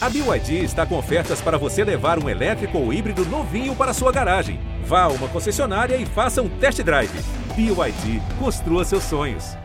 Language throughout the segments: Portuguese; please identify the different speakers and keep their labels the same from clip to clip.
Speaker 1: A BYD está com ofertas para você levar um elétrico ou híbrido novinho para sua garagem. Vá a uma concessionária e faça um test drive. BYD, construa seus sonhos.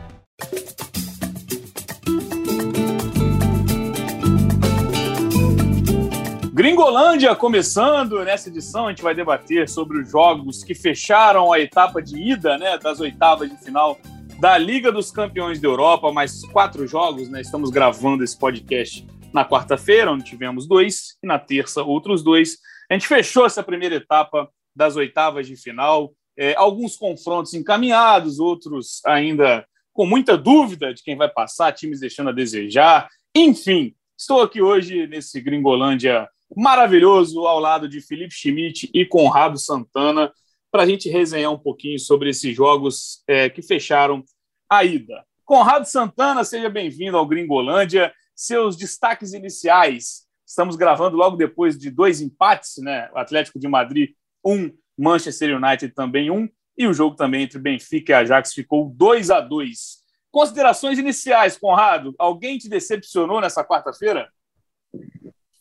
Speaker 2: Gringolândia começando nessa edição, a gente vai debater sobre os jogos que fecharam a etapa de ida né, das oitavas de final da Liga dos Campeões da Europa, mais quatro jogos, né? Estamos gravando esse podcast na quarta-feira, onde tivemos dois, e na terça, outros dois. A gente fechou essa primeira etapa das oitavas de final. É, alguns confrontos encaminhados, outros ainda com muita dúvida de quem vai passar, times deixando a desejar. Enfim, estou aqui hoje nesse Gringolândia maravilhoso, ao lado de Felipe Schmidt e Conrado Santana, para a gente resenhar um pouquinho sobre esses jogos é, que fecharam a ida. Conrado Santana, seja bem-vindo ao Gringolândia. Seus destaques iniciais. Estamos gravando logo depois de dois empates, né? O Atlético de Madrid, um, Manchester United também um, e o jogo também entre Benfica e Ajax ficou 2 a 2 Considerações iniciais, Conrado. Alguém te decepcionou nessa quarta-feira?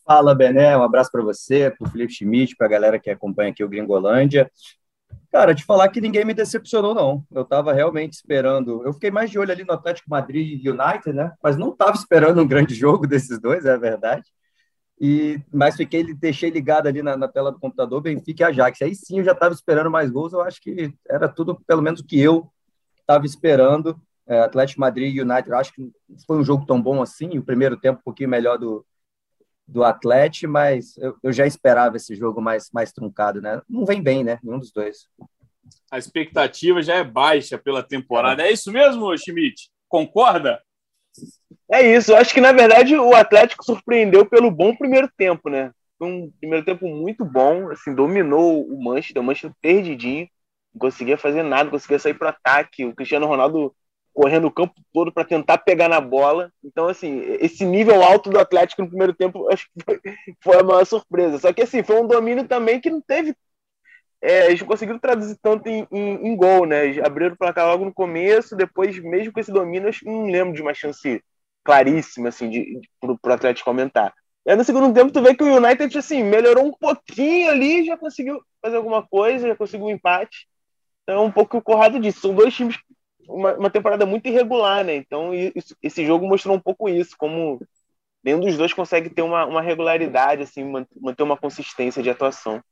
Speaker 3: Fala, Bené. Um abraço para você, para o Felipe Schmidt, para a galera que acompanha aqui o Gringolândia. Cara, te falar que ninguém me decepcionou, não. Eu estava realmente esperando. Eu fiquei mais de olho ali no Atlético Madrid e United, né? Mas não estava esperando um grande jogo desses dois, é verdade. E, mas fiquei, deixei ligado ali na, na tela do computador, Benfica e Ajax. Aí sim eu já estava esperando mais gols. Eu acho que era tudo, pelo menos, o que eu estava esperando. É, Atlético Madrid e United, eu acho que foi um jogo tão bom assim. O primeiro tempo um pouquinho melhor do, do Atlético, mas eu, eu, já esperava esse jogo mais, mais truncado, né? Não vem bem, né? Nenhum dos dois.
Speaker 2: A expectativa já é baixa pela temporada. É, isso mesmo, Schmidt? Concorda?
Speaker 4: É isso. Eu acho que, na verdade, o Atlético surpreendeu pelo bom primeiro tempo, né? Foi um primeiro tempo muito bom, assim, dominou o Manchester, o Manchester perdidinho, não conseguia fazer nada, não conseguia sair para ataque. O Cristiano Ronaldo correndo o campo todo para tentar pegar na bola. Então, assim, esse nível alto do Atlético no primeiro tempo, acho que foi, foi a maior surpresa. Só que, assim, foi um domínio também que não teve. É, eles não conseguiram traduzir tanto em, em, em gol, né? Eles abriram o placar logo no começo, depois, mesmo com esse domínio, acho que não lembro de uma chance claríssima, assim, de, de, pro, pro Atlético aumentar. E aí, no segundo tempo, tu vê que o United, assim, melhorou um pouquinho ali, já conseguiu fazer alguma coisa, já conseguiu um empate. Então, é um pouco o Corrado disse. São dois times uma, uma temporada muito irregular, né? Então isso, esse jogo mostrou um pouco isso, como nenhum dos dois consegue ter uma, uma regularidade, assim, manter uma consistência de atuação.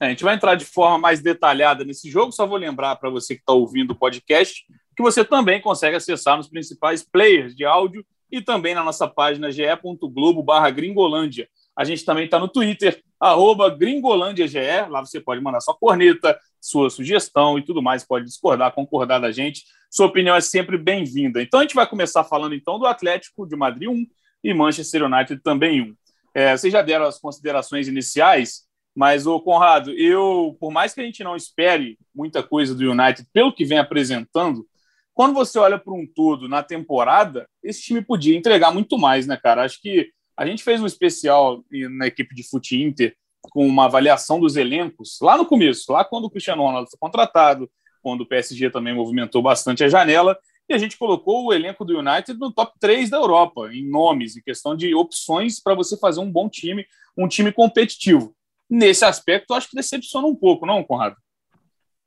Speaker 2: É, a gente vai entrar de forma mais detalhada nesse jogo, só vou lembrar para você que está ouvindo o podcast que você também consegue acessar nos principais players de áudio e também na nossa página ge.globo barra gringolândia. A gente também está no Twitter, arroba gringolândiage, lá você pode mandar sua corneta, sua sugestão e tudo mais, pode discordar, concordar da gente. Sua opinião é sempre bem-vinda. Então a gente vai começar falando então do Atlético de Madrid 1 e Manchester United também 1. É, vocês já deram as considerações iniciais, mas, o Conrado, eu, por mais que a gente não espere muita coisa do United pelo que vem apresentando, quando você olha para um todo na temporada, esse time podia entregar muito mais, né, cara? Acho que a gente fez um especial na equipe de Fute Inter com uma avaliação dos elencos lá no começo, lá quando o Cristiano Ronaldo foi contratado, quando o PSG também movimentou bastante a janela, e a gente colocou o elenco do United no top 3 da Europa, em nomes, em questão de opções para você fazer um bom time, um time competitivo. Nesse aspecto, acho que decepciona um pouco, não, Conrado?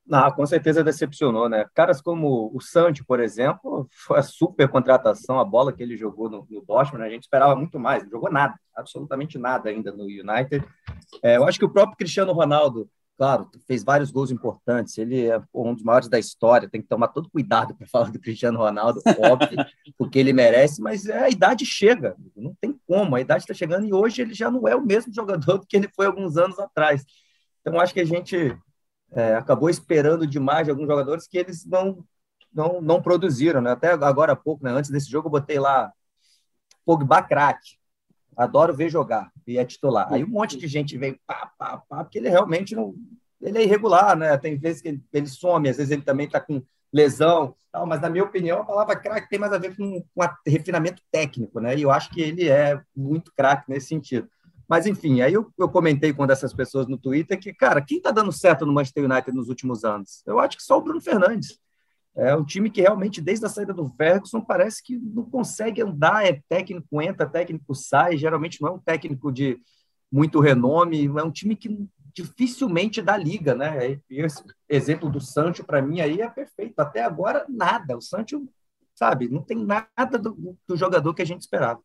Speaker 3: Não, com certeza decepcionou, né? Caras como o Santi, por exemplo, foi a super contratação, a bola que ele jogou no, no Dortmund, né? a gente esperava muito mais, não jogou nada, absolutamente nada ainda no United. É, eu acho que o próprio Cristiano Ronaldo, claro, fez vários gols importantes, ele é um dos maiores da história, tem que tomar todo cuidado para falar do Cristiano Ronaldo, óbvio, porque ele merece, mas é, a idade chega, não tem como, a idade está chegando e hoje ele já não é o mesmo jogador do que ele foi alguns anos atrás. Então, acho que a gente é, acabou esperando demais de alguns jogadores que eles não, não, não produziram. Né? Até agora há pouco, né? antes desse jogo, eu botei lá Pogba craque. Adoro ver jogar, e é titular. Aí um monte de gente veio pá, pá, pá, porque ele realmente não. Ele é irregular, né? Tem vezes que ele, ele some, às vezes ele também está com lesão, tal, mas na minha opinião a palavra craque tem mais a ver com, com refinamento técnico, né? E eu acho que ele é muito craque nesse sentido. Mas, enfim, aí eu, eu comentei com uma dessas pessoas no Twitter que, cara, quem está dando certo no Manchester United nos últimos anos? Eu acho que só o Bruno Fernandes. É um time que realmente, desde a saída do Ferguson, parece que não consegue andar. É técnico entra, técnico sai. Geralmente não é um técnico de muito renome. É um time que dificilmente dá liga, né? E esse exemplo do Sancho, para mim, aí é perfeito. Até agora, nada. O Sancho, sabe, não tem nada do, do jogador que a gente esperava.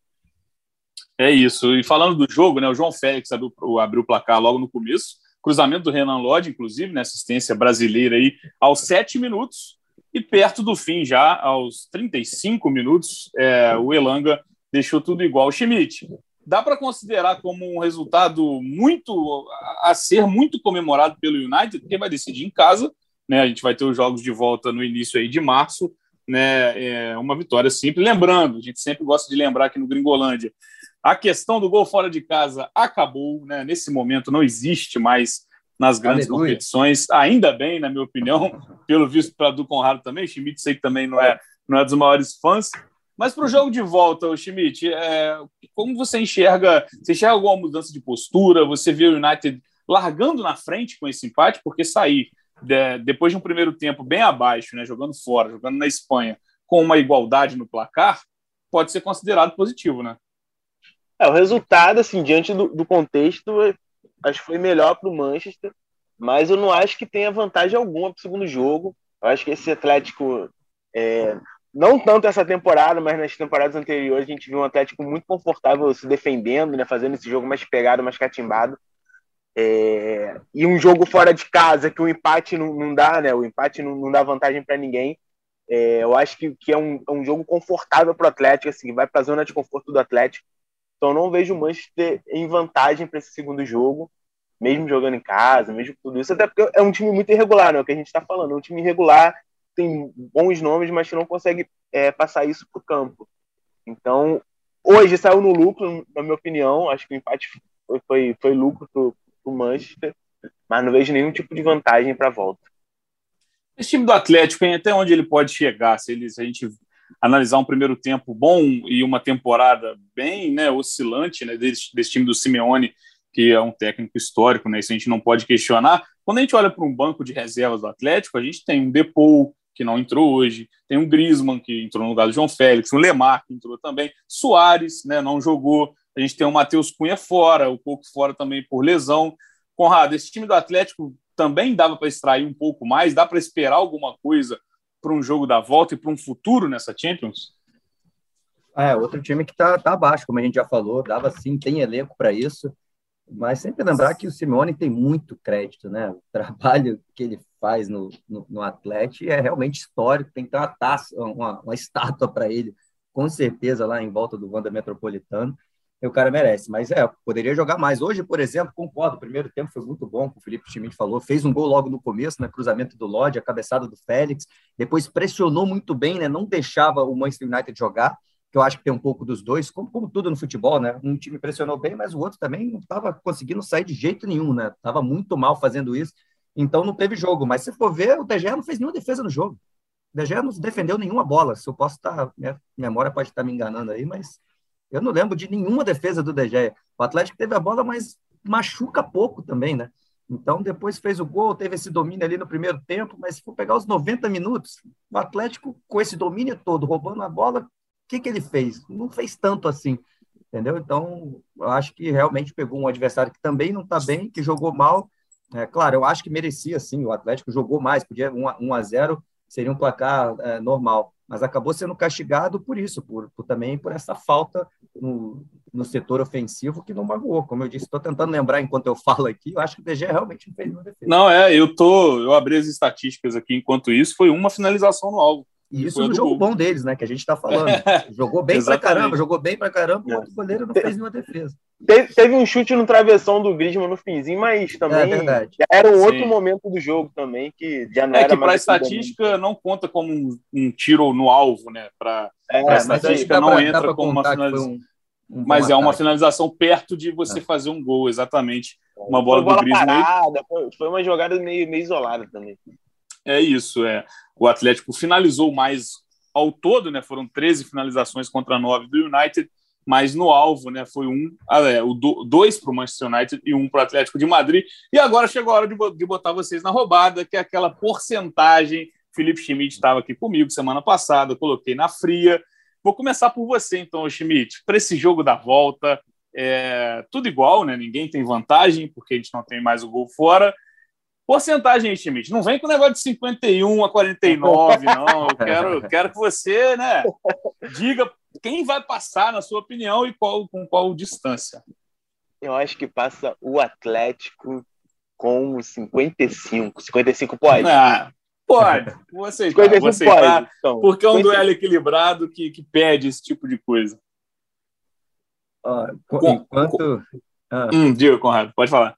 Speaker 2: É isso. E falando do jogo, né? O João Félix abriu, abriu o placar logo no começo. Cruzamento do Renan Lodge, inclusive, né? Assistência brasileira aí aos sete minutos. E perto do fim, já aos 35 minutos, é, o Elanga deixou tudo igual. Schmidt, dá para considerar como um resultado muito a ser muito comemorado pelo United, porque vai decidir em casa, né? A gente vai ter os jogos de volta no início aí de março, né? É uma vitória simples. Lembrando, a gente sempre gosta de lembrar aqui no Gringolândia, a questão do gol fora de casa acabou, né? Nesse momento não existe mais nas grandes Aleluia. competições, ainda bem, na minha opinião, pelo visto para do Conrado também, Schmidt sei que também não é, não é dos maiores fãs, mas para o jogo de volta, o Schmidt, é, como você enxerga? Você enxerga alguma mudança de postura? Você vê o United largando na frente com esse empate? Porque sair de, depois de um primeiro tempo bem abaixo, né, jogando fora, jogando na Espanha, com uma igualdade no placar, pode ser considerado positivo, né?
Speaker 4: É, o resultado, assim, diante do, do contexto, acho que foi melhor para o Manchester, mas eu não acho que tenha vantagem alguma para o segundo jogo. Eu acho que esse Atlético, é, não tanto essa temporada, mas nas temporadas anteriores, a gente viu um Atlético muito confortável se defendendo, né, fazendo esse jogo mais pegado, mais catimbado. É, e um jogo fora de casa, que o empate não, não dá, né? O empate não, não dá vantagem para ninguém. É, eu acho que, que é, um, é um jogo confortável para o Atlético, assim, vai para a zona de conforto do Atlético. Então, não vejo o Manchester em vantagem para esse segundo jogo, mesmo jogando em casa, mesmo tudo isso, até porque é um time muito irregular, né? O que a gente está falando, é um time irregular, tem bons nomes, mas que não consegue é, passar isso para o campo. Então, hoje saiu no lucro, na minha opinião, acho que o empate foi, foi, foi lucro para o Manchester, mas não vejo nenhum tipo de vantagem para a volta.
Speaker 2: Esse time do Atlético, hein, até onde ele pode chegar, se, ele, se a gente analisar um primeiro tempo bom e uma temporada bem né, oscilante né, desse, desse time do Simeone, que é um técnico histórico, né, isso a gente não pode questionar. Quando a gente olha para um banco de reservas do Atlético, a gente tem um Depou, que não entrou hoje, tem um Griezmann, que entrou no lugar do João Félix, um Lemar, que entrou também, Soares, né, não jogou, a gente tem o Matheus Cunha fora, o pouco fora também por lesão. Conrado, esse time do Atlético também dava para extrair um pouco mais, dá para esperar alguma coisa para um jogo da volta e para um futuro nessa Champions?
Speaker 3: É, outro time que está tá abaixo, como a gente já falou, dava sim, tem elenco para isso, mas sempre lembrar que o Simeone tem muito crédito, né? O trabalho que ele faz no, no, no Atlético é realmente histórico, tem que ter uma taça, uma, uma estátua para ele, com certeza, lá em volta do Wanda Metropolitano o cara merece. Mas é, poderia jogar mais. Hoje, por exemplo, concordo, o primeiro tempo foi muito bom, o Felipe Schmidt falou, fez um gol logo no começo, né, cruzamento do Lodge, a cabeçada do Félix, depois pressionou muito bem, né, não deixava o Manchester United jogar, que eu acho que tem um pouco dos dois, como, como tudo no futebol, né, um time pressionou bem, mas o outro também não estava conseguindo sair de jeito nenhum, né, estava muito mal fazendo isso, então não teve jogo, mas se for ver, o De Gea não fez nenhuma defesa no jogo, De Gea não defendeu nenhuma bola, se eu posso estar, minha memória pode estar me enganando aí, mas eu não lembro de nenhuma defesa do De. O Atlético teve a bola, mas machuca pouco também, né? Então, depois fez o gol, teve esse domínio ali no primeiro tempo, mas se for pegar os 90 minutos, o Atlético, com esse domínio todo, roubando a bola, o que, que ele fez? Não fez tanto assim, entendeu? Então, eu acho que realmente pegou um adversário que também não está bem, que jogou mal. É, claro, eu acho que merecia, sim, o Atlético jogou mais, podia 1 a 0 seria um placar é, normal mas acabou sendo castigado por isso, por, por também por essa falta no, no, setor ofensivo que não magoou. Como eu disse, estou tentando lembrar enquanto eu falo aqui, eu acho que o DG realmente fez uma defesa.
Speaker 2: Não, é, eu tô, eu abri as estatísticas aqui enquanto isso, foi uma finalização no alvo.
Speaker 3: E isso no jogo gol. bom deles, né? Que a gente está falando. jogou bem pra caramba, jogou bem pra caramba, o outro goleiro não fez nenhuma defesa.
Speaker 4: Teve, teve, um chute no travessão do Griezmann no finzinho, mas também é já era um outro Sim. momento do jogo também, que já não
Speaker 2: é
Speaker 4: era
Speaker 2: que para estatística não conta como um, um, tiro no alvo, né? Para é, a estatística não pra, entra como uma finalização. Um, um mas é uma finalização perto de você é. fazer um gol, exatamente. Uma bola, bola do Griezmann.
Speaker 4: Parada, foi, foi uma jogada meio, meio isolada também.
Speaker 2: É isso, é. O Atlético finalizou mais ao todo, né? Foram 13 finalizações contra 9 do United, mas no alvo, né? Foi um, ah, é, o do, dois para o Manchester United e um para o Atlético de Madrid. E agora chegou a hora de, de botar vocês na roubada, que é aquela porcentagem Felipe Schmidt estava aqui comigo semana passada, coloquei na fria. Vou começar por você, então, Schmidt. Para esse jogo da volta, é tudo igual, né? Ninguém tem vantagem, porque a gente não tem mais o gol fora. Porcentagem aí, Schmidt. Não vem com o negócio de 51 a 49, não. Eu quero, quero que você né, diga quem vai passar, na sua opinião, e qual, com qual distância.
Speaker 4: Eu acho que passa o Atlético com 55. 55 pode?
Speaker 2: Ah, pode. Vou aceitar. 55 vou aceitar pode, então. Porque é um 55. duelo equilibrado que, que pede esse tipo de coisa.
Speaker 3: Uh, enquanto.
Speaker 2: Ah. Hum, diga, Conrado, pode falar.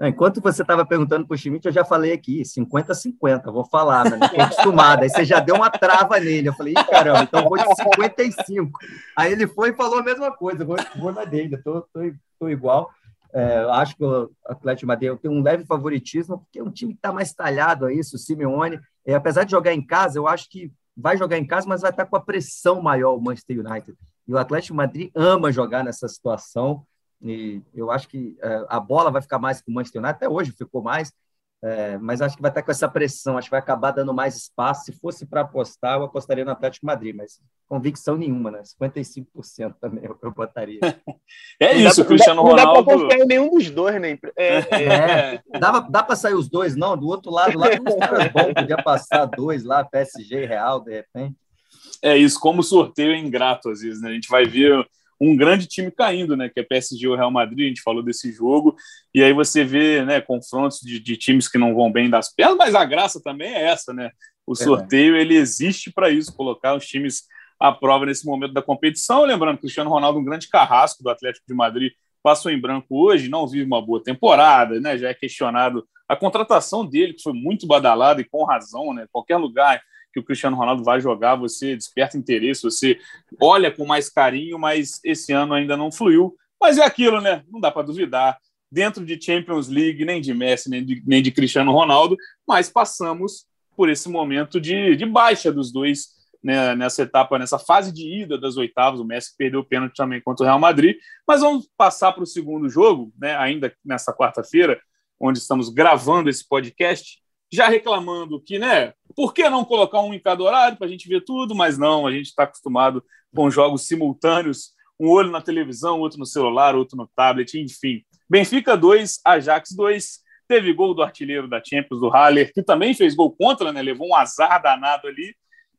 Speaker 3: Enquanto você estava perguntando para o Schmidt, eu já falei aqui, 50-50, vou falar, mas não estou acostumado. Aí você já deu uma trava nele. Eu falei, caramba, então vou de 55. Aí ele foi e falou a mesma coisa, vou, vou na dele, estou igual. É, acho que o Atlético de Madeira tem um leve favoritismo, porque é um time que está mais talhado a isso, o Simeone. Apesar de jogar em casa, eu acho que vai jogar em casa, mas vai estar tá com a pressão maior o Manchester United. E o Atlético de Madrid ama jogar nessa situação. E eu acho que é, a bola vai ficar mais com o Manchester United, até hoje ficou mais, é, mas acho que vai estar com essa pressão, acho que vai acabar dando mais espaço. Se fosse para apostar, eu apostaria no Atlético Madrid, mas convicção nenhuma, né? 55% também eu, eu botaria.
Speaker 2: é isso, dá, Cristiano Ronaldo.
Speaker 4: Não dá para confiar em nenhum dos dois, né?
Speaker 3: É, é, é. dá, dá para sair os dois, não? Do outro lado, lá caras bons, podia passar dois lá, PSG Real, de repente.
Speaker 2: É isso, como sorteio é ingrato às vezes, né? A gente vai ver um grande time caindo, né? Que é PSG ou Real Madrid, a gente falou desse jogo, e aí você vê né, confrontos de, de times que não vão bem das pernas, mas a graça também é essa, né? O é. sorteio ele existe para isso, colocar os times à prova nesse momento da competição. Lembrando, Cristiano Ronaldo, um grande carrasco do Atlético de Madrid, passou em branco hoje, não vive uma boa temporada, né? Já é questionado a contratação dele, que foi muito badalada e com razão, né? Qualquer lugar que o Cristiano Ronaldo vai jogar, você desperta interesse, você olha com mais carinho, mas esse ano ainda não fluiu. Mas é aquilo, né? Não dá para duvidar. Dentro de Champions League, nem de Messi, nem de, nem de Cristiano Ronaldo, mas passamos por esse momento de, de baixa dos dois né, nessa etapa, nessa fase de ida das oitavas. O Messi perdeu o pênalti também contra o Real Madrid. Mas vamos passar para o segundo jogo, né, ainda nessa quarta-feira, onde estamos gravando esse podcast já reclamando que, né, por que não colocar um em cada horário para a gente ver tudo? Mas não, a gente está acostumado com jogos simultâneos, um olho na televisão, outro no celular, outro no tablet, enfim. Benfica 2, Ajax 2, teve gol do artilheiro da Champions, do Haller, que também fez gol contra, né, levou um azar danado ali.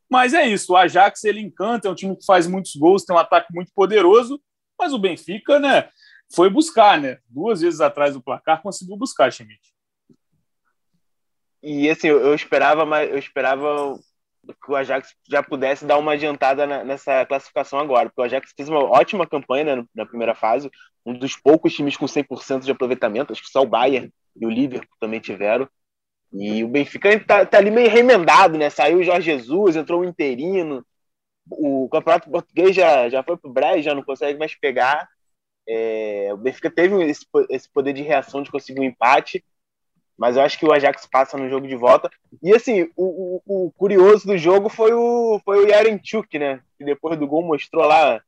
Speaker 2: Mas é isso, o Ajax ele encanta, é um time que faz muitos gols, tem um ataque muito poderoso, mas o Benfica, né, foi buscar, né, duas vezes atrás do placar, conseguiu buscar, Schmidt.
Speaker 4: E assim, eu, esperava, mas eu esperava que o Ajax já pudesse dar uma adiantada na, nessa classificação agora, porque o Ajax fez uma ótima campanha né, na primeira fase, um dos poucos times com 100% de aproveitamento, acho que só o Bayern e o Liverpool também tiveram. E o Benfica tá, tá ali meio remendado, né? Saiu o Jorge Jesus, entrou o interino. O Campeonato Português já, já foi pro Brejo, já não consegue mais pegar. É, o Benfica teve esse, esse poder de reação de conseguir um empate mas eu acho que o Ajax passa no jogo de volta. E assim, o, o, o curioso do jogo foi o, foi o Yarenchuk, né? Que depois do gol mostrou lá,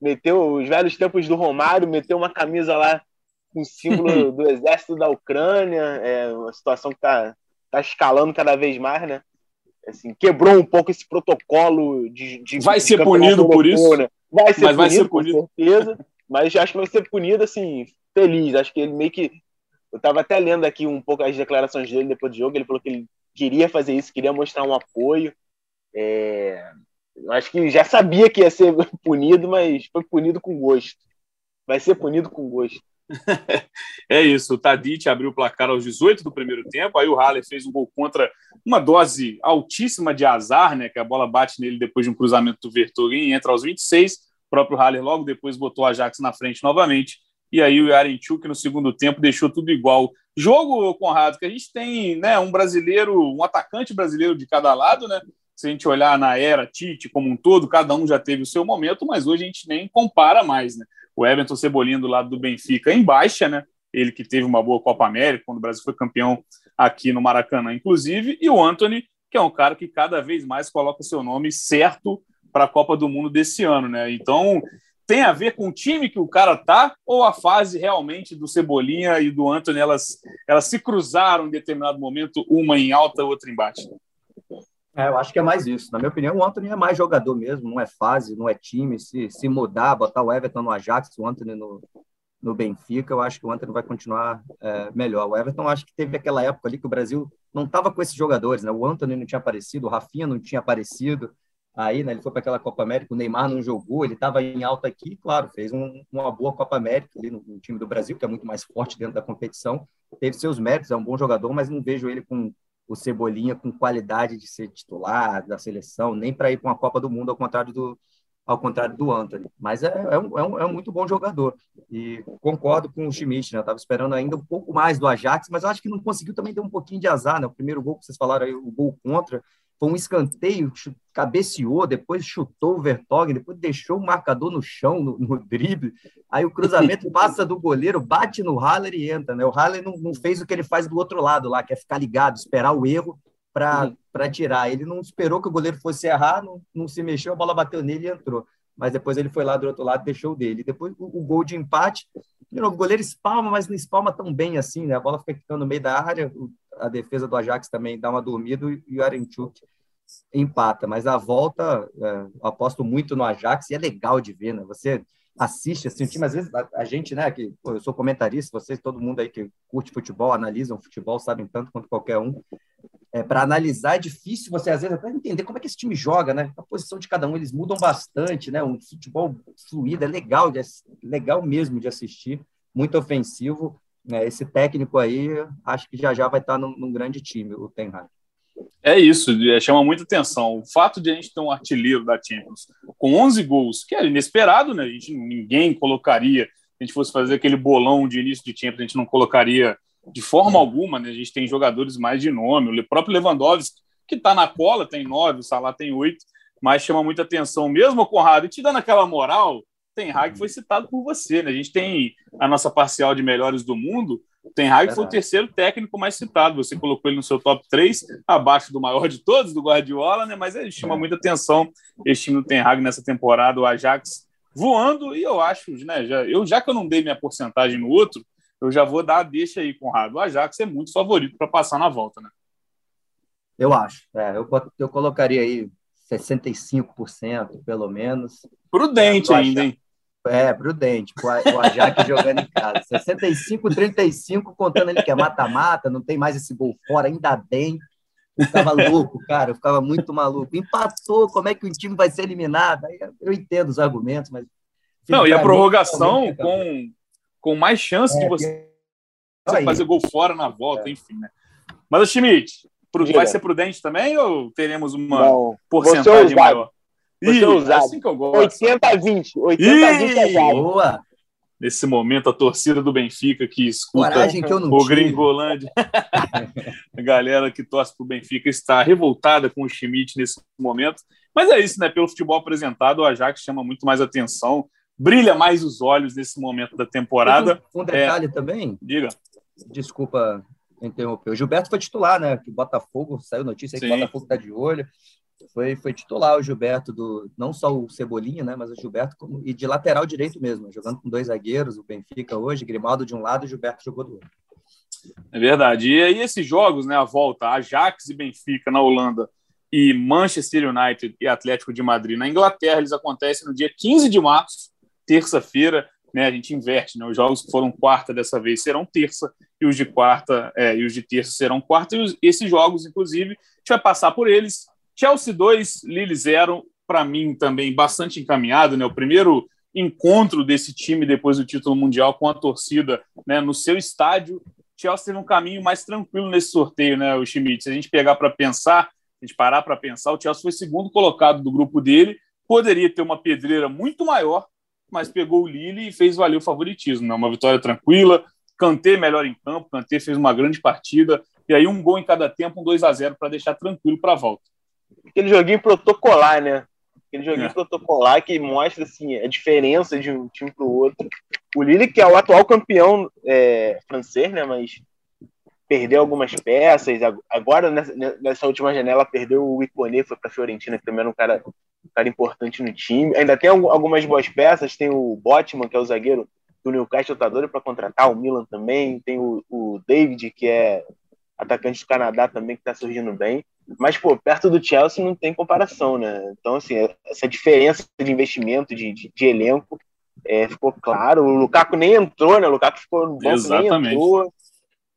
Speaker 4: meteu os velhos tempos do Romário, meteu uma camisa lá com o símbolo do exército da Ucrânia. É uma situação que tá, tá escalando cada vez mais, né? Assim, quebrou um pouco esse protocolo de. de
Speaker 2: vai de ser punido por isso? Né?
Speaker 4: Vai ser mas punido, vai ser punido, com certeza. mas acho que vai ser punido, assim, feliz. Acho que ele meio que eu estava até lendo aqui um pouco as declarações dele depois do jogo. Ele falou que ele queria fazer isso, queria mostrar um apoio. É... Eu acho que já sabia que ia ser punido, mas foi punido com gosto. Vai ser punido com gosto.
Speaker 2: é isso, o Tadic abriu o placar aos 18 do primeiro tempo, aí o Haller fez um gol contra uma dose altíssima de azar, né, que a bola bate nele depois de um cruzamento do Vertonghen, entra aos 26, o próprio Haller logo depois botou a Ajax na frente novamente, e aí o Yarenchuk no segundo tempo deixou tudo igual. Jogo, Conrado, que a gente tem né, um brasileiro, um atacante brasileiro de cada lado, né? Se a gente olhar na era Tite como um todo, cada um já teve o seu momento, mas hoje a gente nem compara mais, né? O Everton Cebolinha do lado do Benfica em baixa, né? Ele que teve uma boa Copa América, quando o Brasil foi campeão aqui no Maracanã, inclusive, e o Anthony, que é um cara que cada vez mais coloca seu nome certo para a Copa do Mundo desse ano, né? Então, tem a ver com o time que o cara tá ou a fase realmente do Cebolinha e do Anthony elas, elas se cruzaram em determinado momento, uma em alta, outra em baixa?
Speaker 3: É, eu acho que é mais isso. Na minha opinião, o Anthony é mais jogador mesmo, não é fase, não é time. Se, se mudar, botar o Everton no Ajax, o Anthony no, no Benfica, eu acho que o Anthony vai continuar é, melhor. O Everton, acho que teve aquela época ali que o Brasil não estava com esses jogadores, né? O Anthony não tinha aparecido, o Rafinha não tinha aparecido. Aí, né, ele foi para aquela Copa América, o Neymar não jogou, ele estava em alta aqui, claro, fez um, uma boa Copa América ali no, no, time do Brasil, que é muito mais forte dentro da competição. Teve seus méritos, é um bom jogador, mas não vejo ele com o Cebolinha com qualidade de ser titular da seleção, nem para ir para uma Copa do Mundo, ao contrário do, ao contrário do Anthony. Mas é, é, um, é, um, é um muito bom jogador. E concordo com o Schmidt, né? Eu estava esperando ainda um pouco mais do Ajax, mas acho que não conseguiu também ter um pouquinho de azar, né? O primeiro gol que vocês falaram aí, o gol contra, foi um escanteio, cabeceou, depois chutou o Vertonghen, depois deixou o marcador no chão, no, no drible. Aí o cruzamento passa do goleiro, bate no Haller e entra, né? O Haller não, não fez o que ele faz do outro lado lá, que é ficar ligado, esperar o erro para tirar. Ele não esperou que o goleiro fosse errar, não, não se mexeu, a bola bateu nele e entrou. Mas depois ele foi lá do outro lado e deixou o dele. Depois o, o, gol de empate, novo, o goleiro espalma, mas não espalma tão bem assim, né? A bola fica ficando no meio da área, a defesa do Ajax também dá uma dormida e o Arenchuk empata. Mas a volta, é, aposto muito no Ajax e é legal de ver, né? Você assiste assim, o time, às vezes a, a gente, né, que pô, eu sou comentarista, vocês, todo mundo aí que curte futebol, analisam futebol, sabem tanto quanto qualquer um é, para analisar é difícil você, às vezes, até entender como é que esse time joga, né? A posição de cada um, eles mudam bastante, né? Um futebol fluido, é legal, de, legal mesmo de assistir, muito ofensivo. Né? Esse técnico aí, acho que já já vai estar num, num grande time, o Ten Hag.
Speaker 2: É isso, é, chama muita atenção. O fato de a gente ter um artilheiro da Champions com 11 gols, que era inesperado, né? A gente, ninguém colocaria, se a gente fosse fazer aquele bolão de início de Champions, a gente não colocaria de forma alguma, né? A gente tem jogadores mais de nome, o próprio Lewandowski, que está na cola, tem nove, o Salah tem oito, mas chama muita atenção mesmo, Conrado, e te dando aquela moral, Ten Hag foi citado por você, né? A gente tem a nossa parcial de melhores do mundo, o Ten Hag foi o terceiro técnico mais citado, você colocou ele no seu top 3, abaixo do maior de todos, do Guardiola, né? Mas ele chama é. muita atenção esse time do Ten Hag nessa temporada, o Ajax voando, e eu acho, né, já, eu, já que eu não dei minha porcentagem no outro, eu já vou dar a deixa aí, Conrado. O Ajax é muito favorito para passar na volta, né?
Speaker 3: Eu acho. É, eu, eu colocaria aí 65%, pelo menos.
Speaker 2: Prudente é, ainda, hein?
Speaker 3: É, prudente. O Ajax jogando em casa. 65, 35, contando ele que é mata-mata, não tem mais esse gol fora, ainda bem. Eu ficava louco, cara, eu ficava muito maluco. Empatou, como é que o time vai ser eliminado? Eu entendo os argumentos, mas.
Speaker 2: Não, e a prorrogação com, com mais chance é, de você fazer gol fora na volta, é. enfim, né? Mas o Schmidt, vai ser prudente também ou teremos uma Não, porcentagem maior?
Speaker 4: Você Ih, usado. É assim que eu gosto. 80 a 20. 80 a 20 é
Speaker 3: Boa.
Speaker 2: Nesse momento, a torcida do Benfica que escuta Coragem que eu não o Gringolândia, a galera que torce para o Benfica está revoltada com o Schmidt nesse momento. Mas é isso, né? Pelo futebol apresentado, o Ajax chama muito mais atenção brilha mais os olhos nesse momento da temporada.
Speaker 3: Um, um detalhe é... também.
Speaker 2: Diga.
Speaker 3: Desculpa interromper. O Gilberto foi titular, né? Que Botafogo, saiu notícia que o Botafogo está de olho. Foi, foi titular o Gilberto do não só o Cebolinha, né, mas o Gilberto como, e de lateral direito mesmo, jogando com dois zagueiros, o Benfica hoje, Grimaldo de um lado e o Gilberto jogou do outro.
Speaker 2: É verdade. E aí esses jogos, né, a volta, Ajax e Benfica na Holanda e Manchester United e Atlético de Madrid na Inglaterra, eles acontecem no dia 15 de março terça-feira, né, a gente inverte, né, os jogos que foram quarta dessa vez serão terça e os de quarta é, e os de terça serão quarta e os, esses jogos, inclusive, a gente vai passar por eles. Chelsea 2, Lille 0, para mim também bastante encaminhado, né, o primeiro encontro desse time depois do título mundial com a torcida né, no seu estádio. Chelsea teve um caminho mais tranquilo nesse sorteio, né, o Schmidt. Se a gente pegar para pensar, a gente parar para pensar, o Chelsea foi segundo colocado do grupo dele, poderia ter uma pedreira muito maior mas pegou o Lille e fez valer o favoritismo. Né? Uma vitória tranquila, Kanté melhor em campo, Kanté fez uma grande partida, e aí um gol em cada tempo, um 2 a 0 para deixar tranquilo para a volta.
Speaker 4: Aquele joguinho protocolar, né? Aquele joguinho é. protocolar que mostra assim, a diferença de um time para o outro. O Lille, que é o atual campeão é, francês, né? Mas perdeu algumas peças. Agora, nessa, última janela, perdeu o Iconé, foi para a Fiorentina, que também era um cara, um cara importante no time. Ainda tem algumas boas peças, tem o Botman, que é o zagueiro do Newcastle, tá doido para contratar, o Milan também, tem o, o David, que é atacante do Canadá também, que está surgindo bem. Mas, pô, perto do Chelsea não tem comparação, né? Então, assim, essa diferença de investimento, de, de, de elenco, é, ficou claro. O Lukaku nem entrou, né? O Lukaku ficou no banco, Exatamente. nem entrou.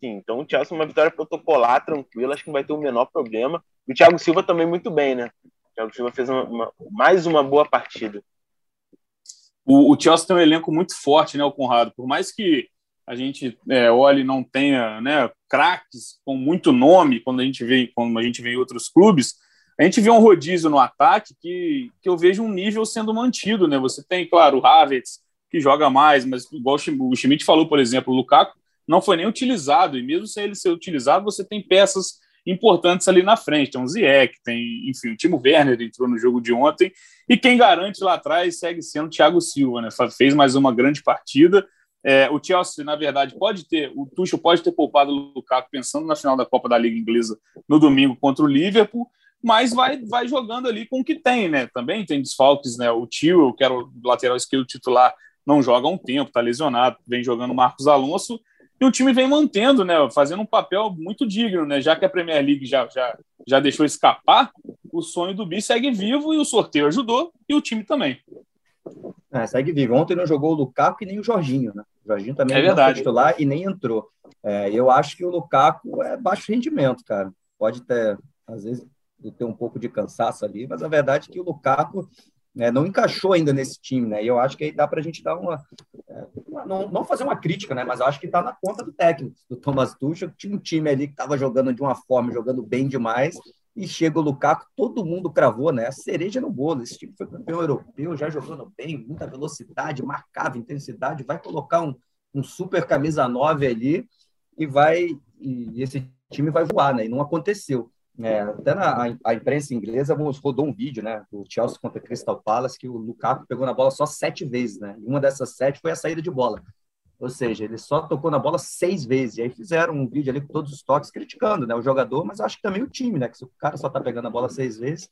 Speaker 4: Sim, então o Chelsea é uma vitória protocolar, tranquila, acho que não vai ter o menor problema. E o Thiago Silva também muito bem, né? O Thiago Silva fez uma, uma, mais uma boa partida.
Speaker 2: O, o, Chelsea tem um elenco muito forte, né, o Conrado? Por mais que a gente é, olhe não tenha né, craques com muito nome quando a gente vê quando a gente vê em outros clubes, a gente vê um rodízio no ataque que, que eu vejo um nível sendo mantido, né? Você tem, claro, o Havertz, que joga mais, mas igual o Schmidt falou, por exemplo, o Lukaku não foi nem utilizado, e mesmo sem ele ser utilizado, você tem peças importantes ali na frente. Tem o Ziyech, tem, enfim, o Timo Werner entrou no jogo de ontem, e quem garante lá atrás segue sendo o Thiago Silva, né? Fez mais uma grande partida. É, o Chelsea, na verdade, pode ter, o Tuchel pode ter poupado o Lukaku pensando na final da Copa da Liga Inglesa no domingo contra o Liverpool, mas vai, vai jogando ali com o que tem, né? Também tem desfalques, né? O Tio, que era o lateral esquerdo titular, não joga há um tempo, tá lesionado, vem jogando Marcos Alonso, e o time vem mantendo, né, fazendo um papel muito digno, né, já que a Premier League já, já, já deixou escapar, o sonho do Bi segue vivo e o sorteio ajudou e o time também.
Speaker 3: É, segue vivo. Ontem não jogou o Lukaku e nem o Jorginho, né? O Jorginho também é não foi titular e nem entrou. É, eu acho que o Lukaku é baixo rendimento, cara. Pode ter, às vezes, ter um pouco de cansaço ali, mas a verdade é que o Lukaku né, não encaixou ainda nesse time, né? E eu acho que aí dá para a gente dar uma, é, não, não, fazer uma crítica, né? Mas acho que está na conta do técnico, do Thomas Tuchel, tinha um time ali que estava jogando de uma forma, jogando bem demais, e chega o Lukaku, todo mundo cravou, né? A cereja no bolo. Esse time foi campeão europeu, já jogando bem, muita velocidade, marcava intensidade, vai colocar um, um super camisa 9 ali e vai e esse time vai voar, né? E não aconteceu. É, até na a imprensa inglesa rodou um vídeo, né, do Chelsea contra Crystal Palace, que o Lukaku pegou na bola só sete vezes, né? E uma dessas sete foi a saída de bola. Ou seja, ele só tocou na bola seis vezes. E aí fizeram um vídeo ali com todos os toques criticando, né, o jogador, mas acho que também o time, né, que se o cara só tá pegando a bola seis vezes,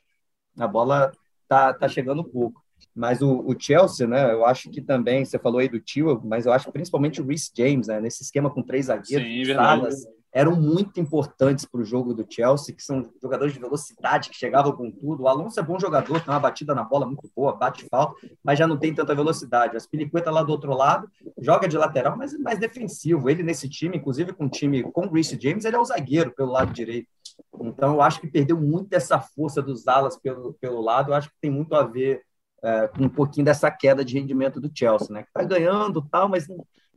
Speaker 3: a bola tá, tá chegando pouco. Mas o, o, Chelsea, né? Eu acho que também, você falou aí do Tio, mas eu acho que principalmente o Rhys James, né? Nesse esquema com três zagueiros, Sim, salas, eram muito importantes para o jogo do Chelsea, que são jogadores de velocidade, que chegavam com tudo. O Alonso é bom jogador, tem uma batida na bola muito boa, bate falta, mas já não tem tanta velocidade. O Aspilicueta lá do outro lado, joga de lateral, mas é mais defensivo. Ele nesse time, inclusive com o time com o Reece James, ele é o zagueiro pelo lado direito. Então, eu acho que perdeu muito essa força dos alas pelo, pelo lado. Eu acho que tem muito a ver é, com um pouquinho dessa queda de rendimento do Chelsea, né? Que tá ganhando tal, mas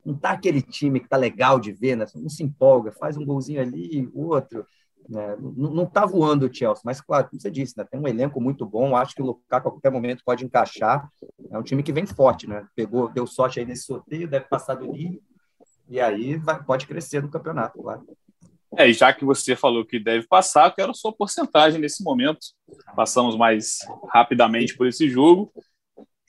Speaker 3: não tá aquele time que tá legal de ver, né? Não se empolga, faz um golzinho ali, outro. Né? Não, não tá voando o Chelsea, mas claro, como você disse, né? tem um elenco muito bom. Acho que o Lukaku a qualquer momento pode encaixar. É um time que vem forte, né? Pegou, deu sorte aí nesse sorteio, deve passar do nível e aí vai, pode crescer no campeonato, claro.
Speaker 2: É, e já que você falou que deve passar, quero sua porcentagem nesse momento. Passamos mais rapidamente por esse jogo.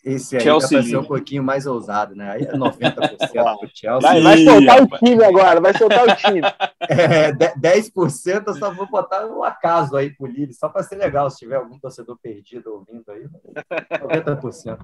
Speaker 3: Esse aí Chelsea vai ser um pouquinho mais ousado, né? Aí é 90% pro Chelsea.
Speaker 4: Vai, vai soltar o time agora, vai soltar o time.
Speaker 3: É, 10% eu só vou botar um acaso aí pro Lille, só para ser legal, se tiver algum torcedor perdido ouvindo aí. 90%.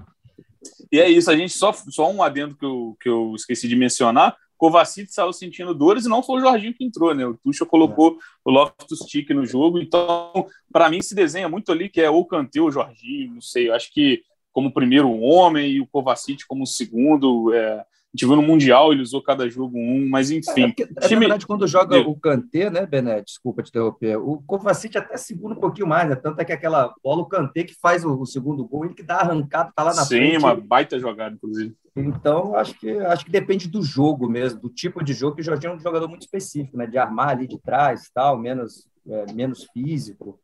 Speaker 2: E é isso, a gente só, só um adendo que eu, que eu esqueci de mencionar. Kovacic saiu sentindo dores e não foi o Jorginho que entrou, né? O Tuchel colocou é. o Loftus-Cheek no jogo, então para mim se desenha muito ali que é ou Kanté ou Jorginho, não sei, eu acho que como primeiro homem e o Kovacic como segundo. É, a gente viu no Mundial, ele usou cada jogo um, mas enfim. É,
Speaker 3: porque, é time... verdade, quando joga o Kanté, né, Bené? Desculpa te interromper. O Kovacic até segura um pouquinho mais, né? Tanto é que aquela bola, o Kanté que faz o, o segundo gol, ele que dá arrancado, tá lá na
Speaker 2: Sim,
Speaker 3: frente.
Speaker 2: Sim, uma baita jogada, inclusive.
Speaker 3: Então, acho que, acho que depende do jogo mesmo, do tipo de jogo, que o Jorginho é um jogador muito específico, né? De armar ali de trás tal, menos, é, menos físico.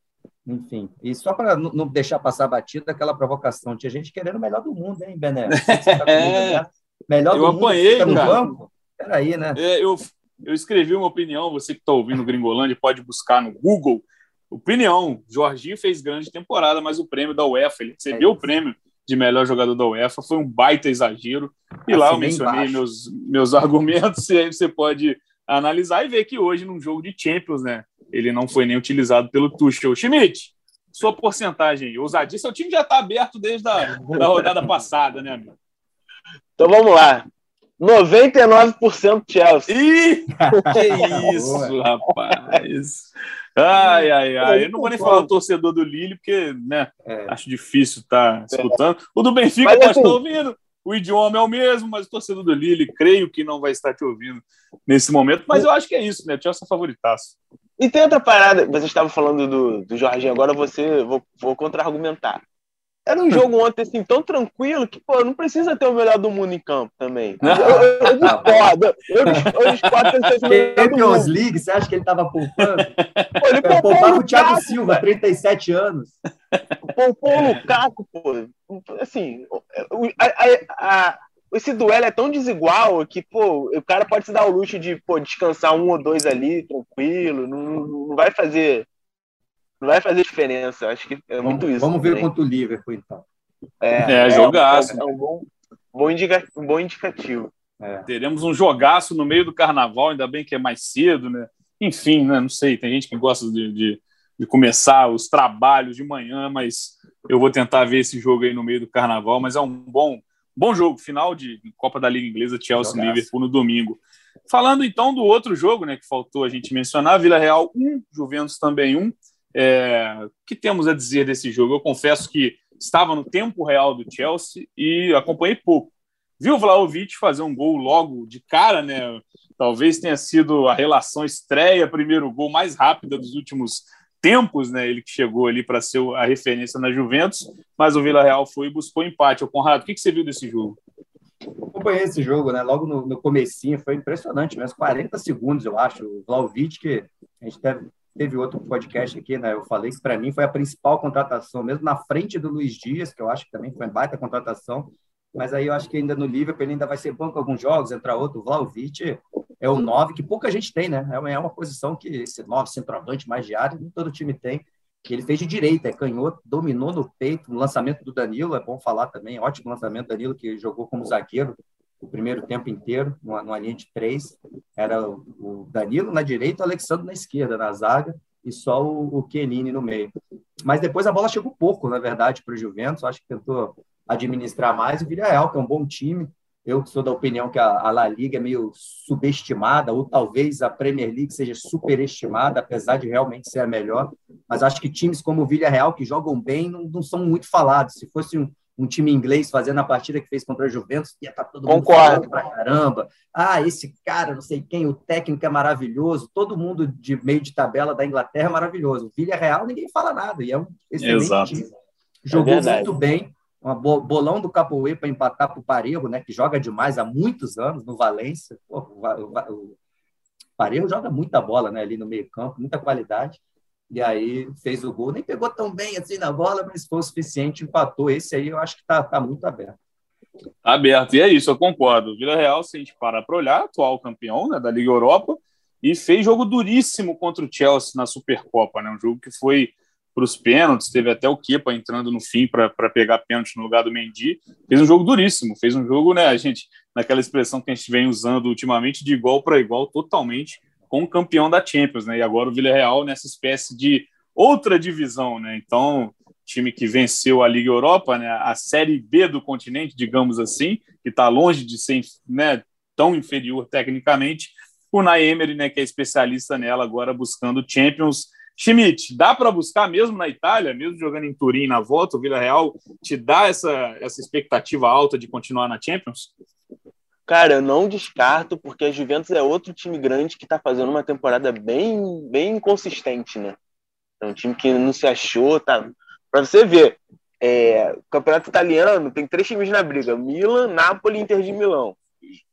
Speaker 3: Enfim, e só para não deixar passar batida aquela provocação, tinha gente querendo o melhor do mundo, hein, Bené? Tá
Speaker 2: é, né? melhor eu do apanhei, mundo, tá cara. Banco?
Speaker 3: Peraí, né?
Speaker 2: É, eu, eu escrevi uma opinião, você que está ouvindo o Gringolândia pode buscar no Google. Opinião, Jorginho fez grande temporada, mas o prêmio da UEFA, ele recebeu é o prêmio de melhor jogador da UEFA, foi um baita exagero. E assim, lá eu mencionei meus, meus argumentos, e aí você pode analisar e ver que hoje, num jogo de Champions, né? Ele não foi nem utilizado pelo Tuchel. Schmidt, sua porcentagem, ousadia, seu time já está aberto desde a da rodada passada, né, amigo?
Speaker 4: Então vamos lá. 99% Chelsea.
Speaker 2: Ih, que isso, rapaz. Ai, ai, ai. Eu não vou nem falar o torcedor do Lille, porque, né, é. acho difícil estar tá escutando. O do Benfica mas, pode assim, estar ouvindo. O idioma é o mesmo, mas o torcedor do Lille, creio que não vai estar te ouvindo nesse momento. Mas eu acho que é isso, né? Chelsea é favoritaço.
Speaker 4: E tem outra parada, você estava falando do, do Jorginho, agora você vou, vou contra-argumentar. Era um jogo ontem assim tão tranquilo que, pô, não precisa ter o melhor do mundo em campo também. Eu, eu, eu discordo. Eu, eu discordo
Speaker 3: Champions League, você acha que ele estava poupando? Pô, ele poupou Poupava o Thiago Silva, 37 anos.
Speaker 4: Poupou o Lukaku, pô. Assim, a, a, a, esse duelo é tão desigual que, pô, o cara pode se dar o luxo de, pô, descansar um ou dois ali, tranquilo, não, não vai fazer não vai fazer diferença. Acho que é muito
Speaker 3: vamos,
Speaker 4: isso.
Speaker 3: Vamos ver contra o Liverpool, então.
Speaker 2: É, é, é jogaço.
Speaker 4: É um bom, bom, indica, um bom indicativo.
Speaker 2: É. Teremos um jogaço no meio do carnaval, ainda bem que é mais cedo, né? Enfim, né? Não sei, tem gente que gosta de, de, de começar os trabalhos de manhã, mas eu vou tentar ver esse jogo aí no meio do carnaval, mas é um bom, bom jogo, final de Copa da Liga Inglesa, Chelsea Liverpool no domingo. Falando então do outro jogo, né, que faltou a gente mencionar, Vila Real 1, Juventus também 1. É, o que temos a dizer desse jogo? Eu confesso que estava no tempo real do Chelsea e acompanhei pouco. Viu o Vlaovic fazer um gol logo de cara, né? Talvez tenha sido a relação estreia, primeiro gol mais rápida dos últimos tempos, né? Ele que chegou ali para ser a referência na Juventus, mas o Vila Real foi e buscou empate. O Conrado, o que, que você viu desse jogo?
Speaker 3: acompanhei esse jogo, né? Logo no, no comecinho, foi impressionante, mas 40 segundos, eu acho. O Vlaovic, que a gente deve teve outro podcast aqui, né? Eu falei que para mim foi a principal contratação, mesmo na frente do Luiz Dias, que eu acho que também foi uma baita contratação. Mas aí eu acho que ainda no Liverpool ele ainda vai ser banco alguns jogos, entrar outro. O Vlaovic é o 9, que pouca gente tem, né? É uma posição que esse 9 centroavante mais diário, nem todo time tem. Ele fez de direita, é canhoto, dominou no peito. O lançamento do Danilo, é bom falar também, ótimo lançamento do Danilo, que jogou como zagueiro o primeiro tempo inteiro, numa, numa linha de três. Era o, Danilo na direita, o Alexandre na esquerda, na zaga, e só o, Kenini no meio. Mas depois a bola chegou pouco, na verdade, para o Juventus. Acho que tentou administrar mais. O Villarreal, que é um bom time. Eu sou da opinião que a, La Liga é meio subestimada, ou talvez a Premier League seja superestimada, apesar de realmente ser a melhor. Mas acho que times como o Villarreal, que jogam bem, não, não são muito falados. Se fosse um, um time inglês fazendo a partida que fez contra a Juventus, ia estar tá todo mundo
Speaker 4: falando
Speaker 3: pra caramba. Ah, esse cara, não sei quem, o técnico é maravilhoso, todo mundo de meio de tabela da Inglaterra é maravilhoso. O Vilha Real ninguém fala nada, e é um excelente Exato. time. Jogou é muito bem, uma bolão do Capoe para empatar para o Parejo, né, que joga demais há muitos anos no Valência. Pô, o, o, o Parejo joga muita bola né, ali no meio campo, muita qualidade e aí fez o gol. Nem pegou tão bem assim na bola, mas foi o suficiente, empatou. Esse aí eu acho que está tá muito aberto.
Speaker 2: Aberto, e é isso, eu concordo. Vila Real, se a gente parar para olhar, atual campeão né, da Liga Europa, e fez jogo duríssimo contra o Chelsea na Supercopa, né? Um jogo que foi para os pênaltis, teve até o Kepa entrando no fim para pegar pênalti no lugar do Mendy. Fez um jogo duríssimo, fez um jogo, né, a gente, naquela expressão que a gente vem usando ultimamente, de igual para igual, totalmente com o campeão da Champions, né? E agora o Villarreal nessa espécie de outra divisão, né? Então, time que venceu a Liga Europa, né? A Série B do continente, digamos assim, que está longe de ser né, tão inferior tecnicamente. O Naemery, né, que é especialista nela, agora buscando Champions. Schmidt, dá para buscar mesmo na Itália, mesmo jogando em Turim na volta, o Villarreal te dá essa, essa expectativa alta de continuar na Champions?
Speaker 4: Cara, eu não descarto, porque a Juventus é outro time grande que está fazendo uma temporada bem, bem inconsistente, né? É um time que não se achou, tá? Para você ver, é, o campeonato italiano tem três times na briga: Milan, Napoli e Inter de Milão.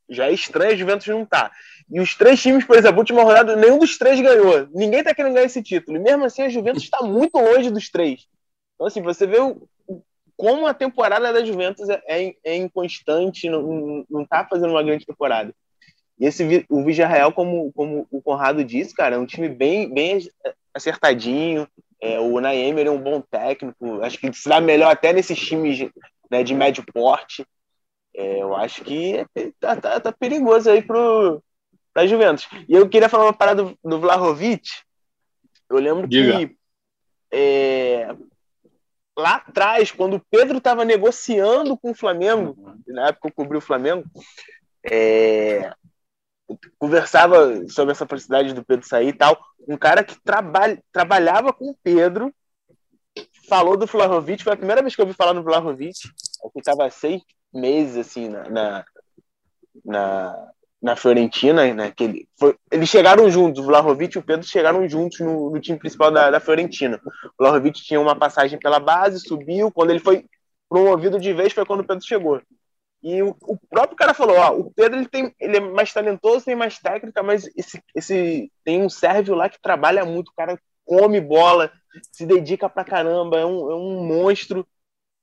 Speaker 4: Já é estranho a Juventus não tá. E os três times, por exemplo, última rodada, nenhum dos três ganhou. Ninguém tá querendo ganhar esse título. E mesmo assim, a Juventus está muito longe dos três. Então, assim, você vê o, como a temporada da Juventus é, é, é inconstante, não, não tá fazendo uma grande temporada. E esse, o Villarreal, como, como o Conrado disse, cara, é um time bem, bem acertadinho. É, o Naemer é um bom técnico. Acho que se dá melhor até nesses times né, de médio porte. É, eu acho que tá, tá, tá perigoso aí pro, pra Juventus. E eu queria falar uma parada do, do Vlahovic. Eu lembro Diga. que é, lá atrás, quando o Pedro estava negociando com o Flamengo, na época eu cobri o Flamengo, é, conversava sobre essa possibilidade do Pedro sair e tal. Um cara que trabalha, trabalhava com o Pedro falou do Vlahovic, foi a primeira vez que eu ouvi falar no Vlahovic. Eu ficava seis meses assim na, na, na, na Fiorentina, né? Que ele, foi, eles chegaram juntos, o Vlahovic e o Pedro chegaram juntos no, no time principal da, da Fiorentina. O Vlahovic tinha uma passagem pela base, subiu. Quando ele foi promovido de vez, foi quando o Pedro chegou. E o, o, próprio cara falou, ó, o Pedro ele, tem, ele é mais talentoso, tem mais técnica, mas esse, esse tem um Sérvio lá que trabalha muito, o cara come bola, se dedica pra caramba, é um, é um monstro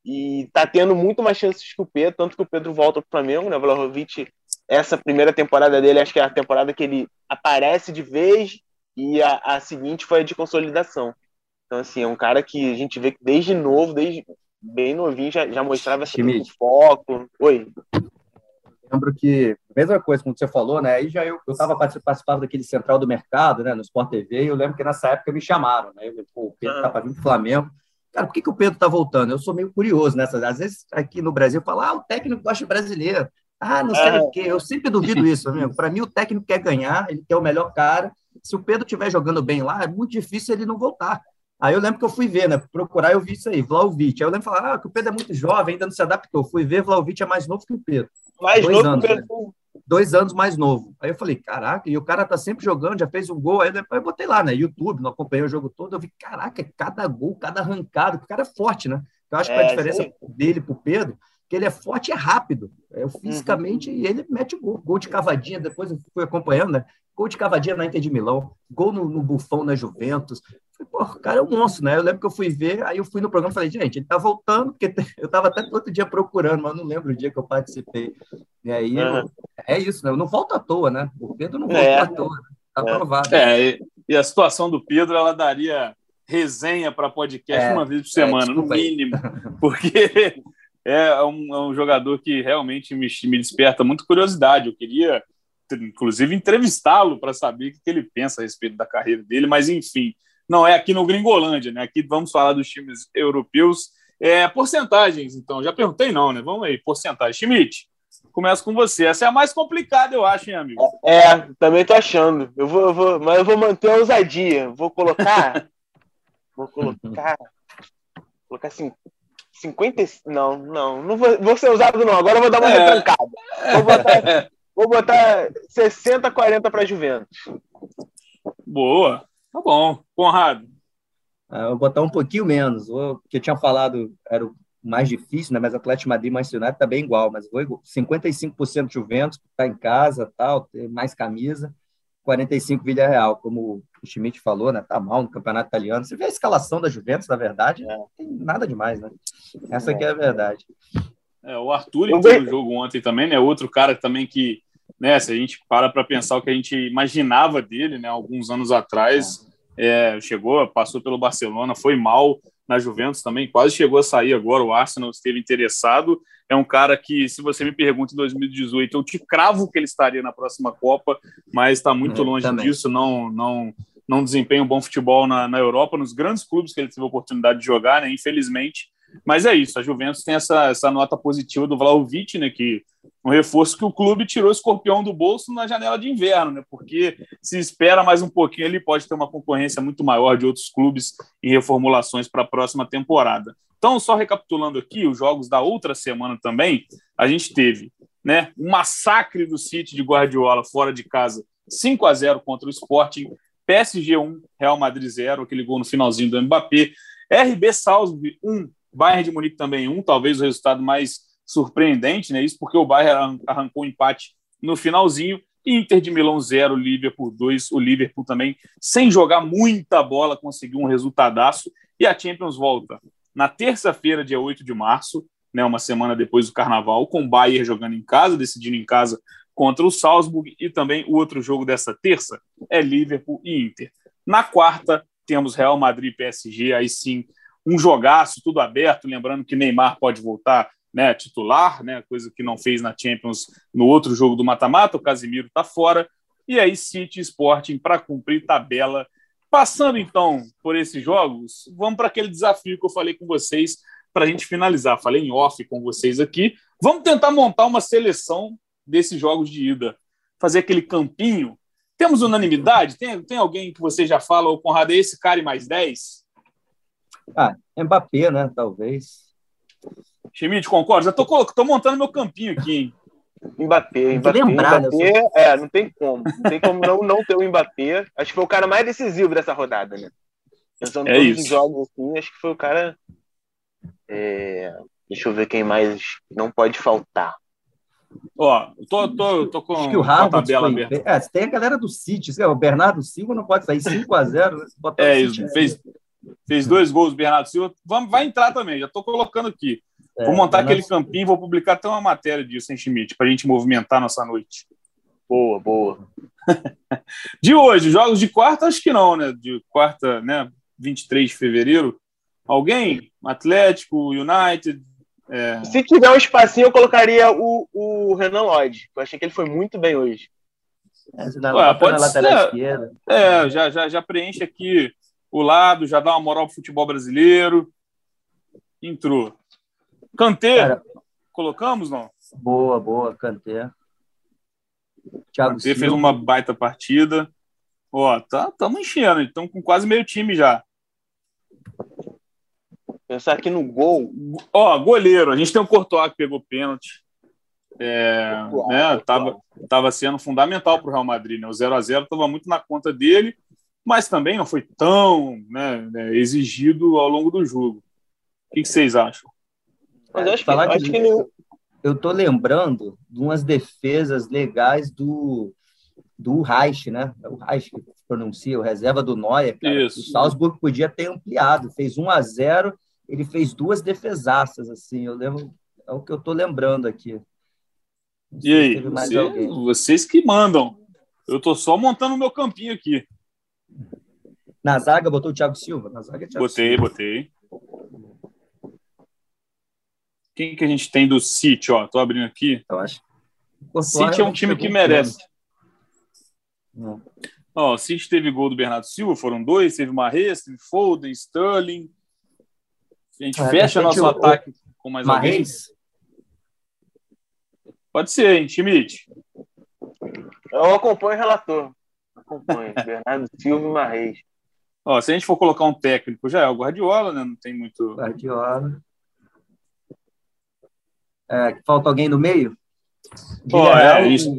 Speaker 4: e tá tendo muito mais chances que o Pedro, tanto que o Pedro volta pro Flamengo, né? O Vlahovic, essa primeira temporada dele, acho que é a temporada que ele aparece de vez e a, a seguinte foi a de consolidação. Então, assim, é um cara que a gente vê que desde novo, desde bem novinho, já, já mostrava esse foco. Oi.
Speaker 3: Lembro que, mesma coisa como você falou, né? Aí já eu estava participando daquele Central do Mercado, né? No Sport TV, e eu lembro que nessa época me chamaram, né? Eu, Pô, o Pedro tá para vir pro Flamengo. Cara, por que, que o Pedro tá voltando? Eu sou meio curioso nessas. Às vezes aqui no Brasil fala, ah, o técnico gosta de brasileiro. Ah, não sei é. o quê. Eu sempre duvido isso, amigo. Para mim, o técnico quer ganhar, ele quer o melhor cara. Se o Pedro estiver jogando bem lá, é muito difícil ele não voltar. Aí eu lembro que eu fui ver, né? Procurar, eu vi isso aí, Vlaovic. Aí eu lembro de falar, ah, que o Pedro é muito jovem, ainda não se adaptou. Fui ver, Vlaovic é mais novo que o Pedro.
Speaker 4: Mais Dois novo anos, que o Pedro.
Speaker 3: Né? Dois anos mais novo. Aí eu falei, caraca, e o cara tá sempre jogando, já fez um gol. Aí depois eu botei lá, né? YouTube, não acompanhei o jogo todo. Eu vi, caraca, cada gol, cada arrancada, o cara é forte, né? Eu acho que a é, diferença sim. dele pro Pedro que ele é forte e é rápido. É, fisicamente, uhum. e ele mete gol. Gol de cavadinha, depois eu fui acompanhando, né? Gol de cavadinha na Inter de Milão, gol no, no Bufão na Juventus. Falei, pô, o cara é um monstro, né? Eu lembro que eu fui ver, aí eu fui no programa e falei, gente, ele tá voltando, porque eu tava até outro dia procurando, mas não lembro o dia que eu participei. E aí, uhum. eu, é isso, né? Eu não volto à toa, né? O Pedro não volta é. à toa, né? tá é. provado.
Speaker 2: É, e a situação do Pedro, ela daria resenha para podcast é, uma vez por semana, é, no mínimo, porque é um, é um, jogador que realmente me, me desperta muita curiosidade. Eu queria, inclusive, entrevistá-lo para saber o que ele pensa a respeito da carreira dele, mas enfim, não é aqui no Gringolândia, né? Aqui vamos falar dos times europeus. É, porcentagens, então, já perguntei não, né? Vamos aí, porcentagem. Schmidt, começa com você. Essa é a mais complicada, eu acho, hein, amigo?
Speaker 4: É, também tô achando. Eu vou, eu vou, mas eu vou manter a ousadia. Vou colocar. vou colocar. Colocar assim, 50. Não, não, não vou, vou ser usado, não. Agora eu vou dar uma é. retrancada. Vou botar, vou botar 60, 40 para Juventus.
Speaker 2: Boa. Tá bom. Conrado.
Speaker 3: Ah, eu vou botar um pouquinho menos. O que eu tinha falado era o mais difícil, né? Mas Atlético Madrid e Manchester United tá bem igual. Mas vou 55% Juventus, tá em casa, tal, ter mais camisa. 45 Vila Real, como o Schmidt falou, né? Tá mal no campeonato italiano. Você vê a escalação da Juventus, na verdade, é. não tem nada demais, né? Essa aqui é a verdade.
Speaker 2: É, o Arthur entrou no jogo ontem também, né? Outro cara também que, né? Se a gente para para pensar o que a gente imaginava dele, né? Alguns anos atrás, é. É, chegou, passou pelo Barcelona, foi mal na Juventus também, quase chegou a sair agora. O Arsenal esteve interessado é um cara que, se você me pergunta em 2018, eu te cravo que ele estaria na próxima Copa, mas está muito é, longe também. disso, não, não, não desempenha um bom futebol na, na Europa, nos grandes clubes que ele teve a oportunidade de jogar, né, infelizmente. Mas é isso, a Juventus tem essa, essa nota positiva do Vlaovic, né, que um reforço que o clube tirou o escorpião do bolso na janela de inverno, né, porque se espera mais um pouquinho, ele pode ter uma concorrência muito maior de outros clubes em reformulações para a próxima temporada. Então, só recapitulando aqui os jogos da outra semana também, a gente teve né, um massacre do City de Guardiola fora de casa, 5 a 0 contra o Sporting, PSG 1, Real Madrid 0, aquele gol no finalzinho do Mbappé, RB Salzburg 1, Bayern de Munique também 1, talvez o resultado mais surpreendente, né? Isso porque o Bayern arrancou um empate no finalzinho, Inter de Milão 0, Liverpool 2, o Liverpool também sem jogar muita bola conseguiu um resultadaço. E a Champions volta na terça-feira, dia 8 de março, né, uma semana depois do Carnaval, com o Bayern jogando em casa, decidindo em casa contra o Salzburg, e também o outro jogo dessa terça é Liverpool e Inter. Na quarta, temos Real Madrid e PSG, aí sim, um jogaço, tudo aberto, lembrando que Neymar pode voltar né, titular, né, coisa que não fez na Champions no outro jogo do mata-mata, o Casimiro está fora, e aí City Sporting para cumprir tabela Passando então por esses jogos, vamos para aquele desafio que eu falei com vocês para a gente finalizar. Falei em off com vocês aqui. Vamos tentar montar uma seleção desses jogos de ida? Fazer aquele campinho? Temos unanimidade? Tem, tem alguém que você já fala, o Conrado, é esse cara e mais 10?
Speaker 3: Ah, Mbappé, né? Talvez.
Speaker 2: Schmidt, concorda? Já tô, tô montando meu campinho aqui, hein?
Speaker 4: Mbappé, Mbappé, lembrar, né, Mbappé é, não tem como. Não tem como não, não ter o Mbappé. Acho que foi o cara mais decisivo dessa rodada, né? Pensando
Speaker 2: é
Speaker 4: todos
Speaker 2: isso.
Speaker 4: os jogos assim, acho que foi o cara. É... Deixa eu ver quem mais não pode faltar.
Speaker 2: Ó, tô, tô, tô com
Speaker 3: Acho que o
Speaker 2: a tabela
Speaker 3: foi... aberta. É, tem a galera do City, o Bernardo Silva não pode sair 5x0. Né?
Speaker 2: É isso, fez, fez dois gols o Bernardo Silva. Vamos, vai entrar também, já tô colocando aqui. É, vou montar aquele nossa... campinho, vou publicar até uma matéria disso, hein, Schmidt, para a gente movimentar nossa noite.
Speaker 4: Boa, boa.
Speaker 2: de hoje, jogos de quarta, acho que não, né? De quarta, né? 23 de fevereiro. Alguém? Atlético, United. É...
Speaker 4: Se tiver um espacinho, eu colocaria o, o Renan Lloyd. Eu achei que ele foi muito bem hoje.
Speaker 3: É, Ué, pode ser. Esquerda.
Speaker 2: É, já, já, já preenche aqui o lado, já dá uma moral pro futebol brasileiro. Entrou. Kanté, Cara, colocamos, não?
Speaker 3: Boa, boa, Kanté. Thiago
Speaker 2: Kanté fez uma baita partida. Ó, tá, estamos enchendo, estamos com quase meio time já.
Speaker 4: Pensar aqui no gol.
Speaker 2: Ó, goleiro, a gente tem o Courtois que pegou pênalti. É, né, tava, tava sendo fundamental para o Real Madrid. Né? O 0 a 0 estava muito na conta dele, mas também não foi tão né, né exigido ao longo do jogo. O que, que vocês acham?
Speaker 4: Mas acho que, Falar acho que, que ele...
Speaker 3: eu tô lembrando de umas defesas legais do do Reich, né? É o Reich que pronuncia, o reserva do Neuer. Cara.
Speaker 2: Isso.
Speaker 3: O Salzburg podia ter ampliado, fez 1 a 0 ele fez duas defesaças, assim, eu lembro, é o que eu tô lembrando aqui.
Speaker 2: e aí, você, vocês que mandam. Eu tô só montando o meu campinho aqui.
Speaker 3: Na zaga botou o Thiago Silva? Na zaga é Thiago
Speaker 2: botei,
Speaker 3: Silva.
Speaker 2: botei. Quem que a gente tem do City? Ó, tô abrindo aqui.
Speaker 3: Eu acho.
Speaker 2: O City é um time que merece. Ó, o City teve gol do Bernardo Silva, foram dois. Teve Marres, teve Foden, Sterling. A gente é, fecha nosso o, ataque com mais Marres? alguém. Pode ser, hein, Schmidt?
Speaker 4: Eu acompanho o relator. Acompanho. Bernardo Silva e Marres.
Speaker 2: Ó, se a gente for colocar um técnico, já é o Guardiola, né? Não tem muito.
Speaker 3: Guardiola. É, falta alguém no meio?
Speaker 2: Pô, é, isso.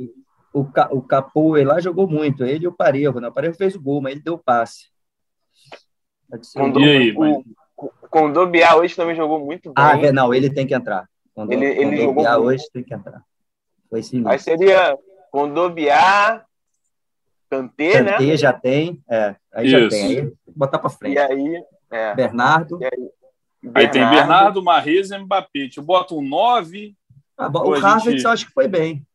Speaker 3: O, o Capu lá jogou muito, ele e o Parejo, né? O Parejo fez o gol, mas ele deu o passe.
Speaker 2: Quando, e aí,
Speaker 4: o, o Condobiá hoje também jogou muito
Speaker 3: ah, bem. Ah, não, ele tem que entrar.
Speaker 4: Quando, ele, ele jogou
Speaker 3: hoje tem que entrar. Foi sinistro.
Speaker 4: Aí seria Condobiá, Kanté, né?
Speaker 3: Kanté já tem, é, aí Isso. já tem. Aí botar para frente.
Speaker 4: E aí, é.
Speaker 3: Bernardo.
Speaker 4: E aí,
Speaker 2: Bernardo. Aí tem Bernardo, Marrez e Mbappé. Eu boto um 9.
Speaker 3: Ah, o Havertz gente... eu acho que foi bem.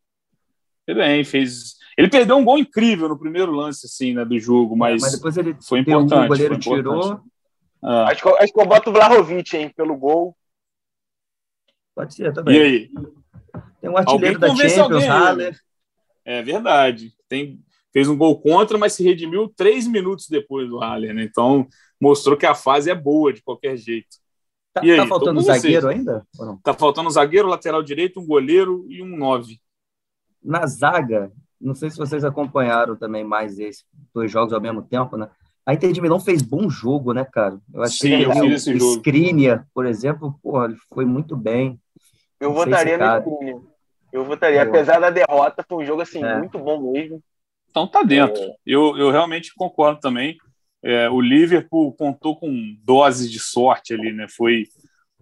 Speaker 2: Foi bem, fez. Ele perdeu um gol incrível no primeiro lance assim, né, do jogo, mas,
Speaker 3: é, mas depois ele
Speaker 2: foi importante.
Speaker 3: O goleiro
Speaker 2: tirou.
Speaker 4: Ah. Acho, que, acho que eu boto o Vlahovic, hein, pelo gol.
Speaker 3: Pode ser também.
Speaker 2: E aí?
Speaker 3: Tem um artilheiro da Champions, Haller.
Speaker 2: É verdade. Tem, fez um gol contra, mas se redimiu três minutos depois do Haller, né? Então mostrou que a fase é boa de qualquer jeito.
Speaker 3: Tá, aí, tá faltando zagueiro ainda?
Speaker 2: Tá faltando zagueiro, lateral direito, um goleiro e um nove.
Speaker 3: Na zaga, não sei se vocês acompanharam também mais esses dois jogos ao mesmo tempo, né? A Inter de Milão fez bom jogo, né, cara?
Speaker 2: Eu achei Sim, que eu fiz esse jogo.
Speaker 3: Skriniar, por exemplo, porra, ele foi muito bem.
Speaker 4: Eu não votaria no Skriniar. Eu votaria. Eu... Apesar da derrota, foi um jogo assim, é. muito bom mesmo.
Speaker 2: Então tá dentro. É. Eu, eu realmente concordo também. É, o Liverpool contou com doses de sorte ali, né? Foi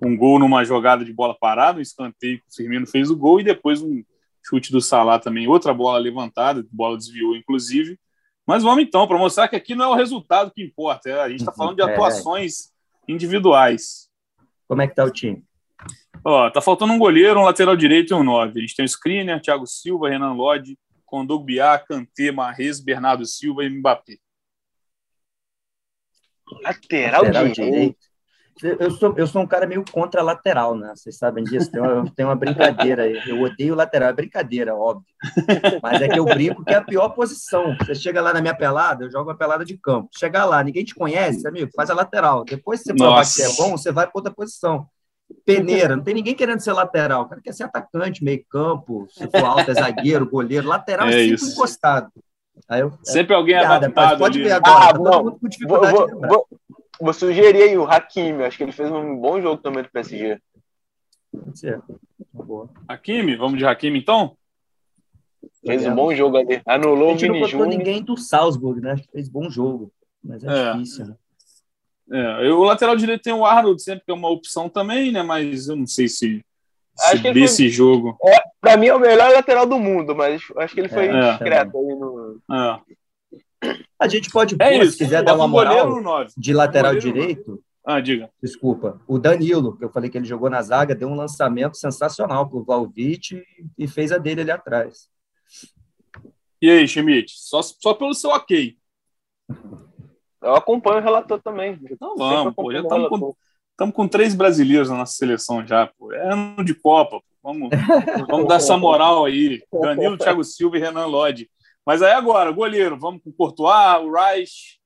Speaker 2: um gol numa jogada de bola parada, um escanteio que o Firmino fez o gol e depois um chute do Salah também, outra bola levantada, bola desviou inclusive. Mas vamos então, para mostrar que aqui não é o resultado que importa, é, a gente está falando de é. atuações é. individuais.
Speaker 3: Como é que tá o time?
Speaker 2: Ó, tá faltando um goleiro, um lateral direito e um nove. A gente tem o Skriniar, Thiago Silva, Renan Lodge, Condogbiá, Kanté, Marrez, Bernardo Silva e Mbappé.
Speaker 4: Lateral, lateral direito. direito.
Speaker 3: Eu sou, eu sou um cara meio contra lateral, né? Vocês sabem disso. Tem uma, tem uma brincadeira aí. Eu odeio lateral. É brincadeira, óbvio. Mas é que eu brinco que é a pior posição. Você chega lá na minha pelada, eu jogo uma pelada de campo. Chegar lá, ninguém te conhece, amigo, faz a lateral. Depois, você provar que é bom, você vai para outra posição. peneira, não tem ninguém querendo ser lateral. O cara quer ser atacante, meio campo, se for alto, é zagueiro, goleiro. Lateral é, é sempre isso. encostado.
Speaker 2: Eu, sempre é, alguém piada, adaptado.
Speaker 3: Pode ali. ver agora, ah, tá
Speaker 4: não, com dificuldade vou, vou, vou, vou, sugerir aí o Hakimi, acho que ele fez um bom jogo também do PSG.
Speaker 2: Pode ser. Hakimi, vamos de Hakimi então?
Speaker 4: Fez um bom jogo ali. Anulou o Júnior.
Speaker 3: não ninguém do Salzburg, né? Fez bom jogo. Mas é, é. difícil, né?
Speaker 2: É, o lateral direito tem o Arnold sempre que é uma opção também, né? Mas eu não sei se, se desse foi... jogo.
Speaker 4: É, para mim é o melhor lateral do mundo, mas acho que ele foi é, discreto aí no.
Speaker 3: É. A gente pode é pôr, se quiser dar uma moral de lateral direito.
Speaker 2: Ah, diga.
Speaker 3: Desculpa. O Danilo, que eu falei que ele jogou na zaga, deu um lançamento sensacional para o Valvite e fez a dele ali atrás.
Speaker 2: E aí, Schmidt? Só, só pelo seu ok.
Speaker 4: Eu acompanho o relator também.
Speaker 2: Então vamos, pô. Já estamos com, estamos com três brasileiros na nossa seleção já, pô. É ano de Copa, pô. Vamos, vamos dar essa moral aí. Danilo, Thiago Silva e Renan Lodge. Mas aí agora, goleiro, vamos com o Courtois, o Reich.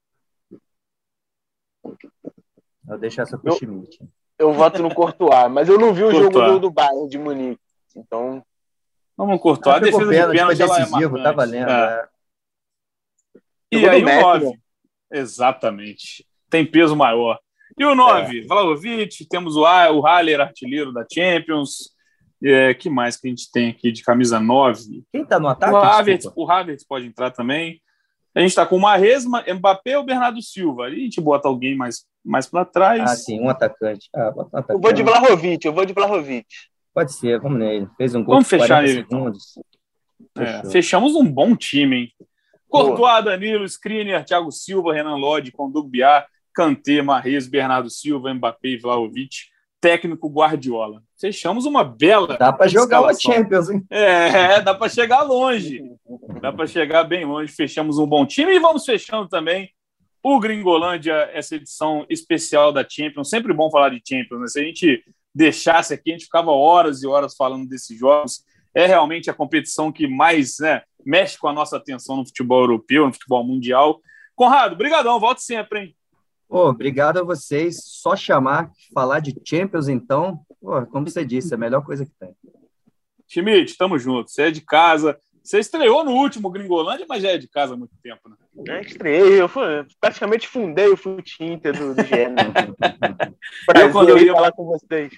Speaker 3: Vou deixar essa pro Schmidt.
Speaker 4: Eu voto no Courtois, mas eu não vi o Courtois. jogo do, do Bayern de Munique. Então.
Speaker 2: Vamos no Courtois. A defesa
Speaker 3: pênalti, de pênalti é decisivo, é tá valendo. É.
Speaker 2: É. E aí o 9. Exatamente. Tem peso maior. E o 9, é. Vlaovic, temos o, o Haller, artilheiro da Champions. É, que mais que a gente tem aqui de camisa 9?
Speaker 3: Quem está no ataque?
Speaker 2: O Havertz, o Havertz pode entrar também. A gente está com o Maresma, Mbappé ou Bernardo Silva. Ali a gente bota alguém mais, mais para trás.
Speaker 3: Ah, sim, um atacante. Ah, um atacante.
Speaker 4: Eu vou de Vlahovic, eu vou de Vlahovic.
Speaker 3: Pode ser, vamos nele. Fez um gol
Speaker 2: vamos fechar ele, segundos. É, fechamos um bom time, hein? Courtois, Danilo, Skriniar, Thiago Silva, Renan Lodge, Condugbiar, Kanté, Marrez, Bernardo Silva, Mbappé e Vlaovic, técnico Guardiola. Fechamos uma bela.
Speaker 3: Dá para jogar o Champions, hein?
Speaker 2: É, dá para chegar longe. Dá para chegar bem longe. Fechamos um bom time e vamos fechando também o Gringolândia, essa edição especial da Champions. Sempre bom falar de Champions, né? Se a gente deixasse aqui, a gente ficava horas e horas falando desses jogos. É realmente a competição que mais né, mexe com a nossa atenção no futebol europeu, no futebol mundial. Conrado, brigadão, volte sempre, hein?
Speaker 3: Oh, obrigado a vocês. Só chamar, falar de Champions, então, oh, como você disse, é a melhor coisa que tem.
Speaker 2: Schmidt, estamos juntos. Você é de casa. Você estreou no último Gringolândia, mas já é de casa há muito tempo, né?
Speaker 4: É, estreiei, eu fui, praticamente fundei o Fute Inter do, do GN. Prazer eu, quando eu ia falar com vocês.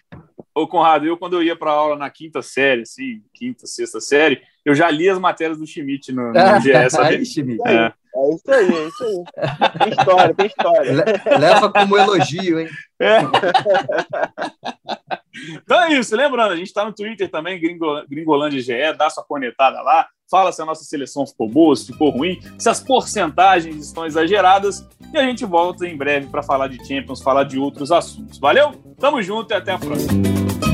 Speaker 2: Ô, Conrado, eu quando eu ia para aula na quinta série, assim, quinta, sexta série, eu já li as matérias do Schmidt no, no GS.
Speaker 3: Aí, Schmidt.
Speaker 4: É. é isso aí, é isso aí. Tem história, tem história.
Speaker 3: Leva como elogio, hein? É.
Speaker 2: Então é isso, lembrando, a gente está no Twitter também, Gringo, Gringolândia GE, dá sua cornetada lá, fala se a nossa seleção ficou boa, se ficou ruim, se as porcentagens estão exageradas, e a gente volta em breve para falar de Champions, falar de outros assuntos. Valeu? Tamo junto e até a próxima.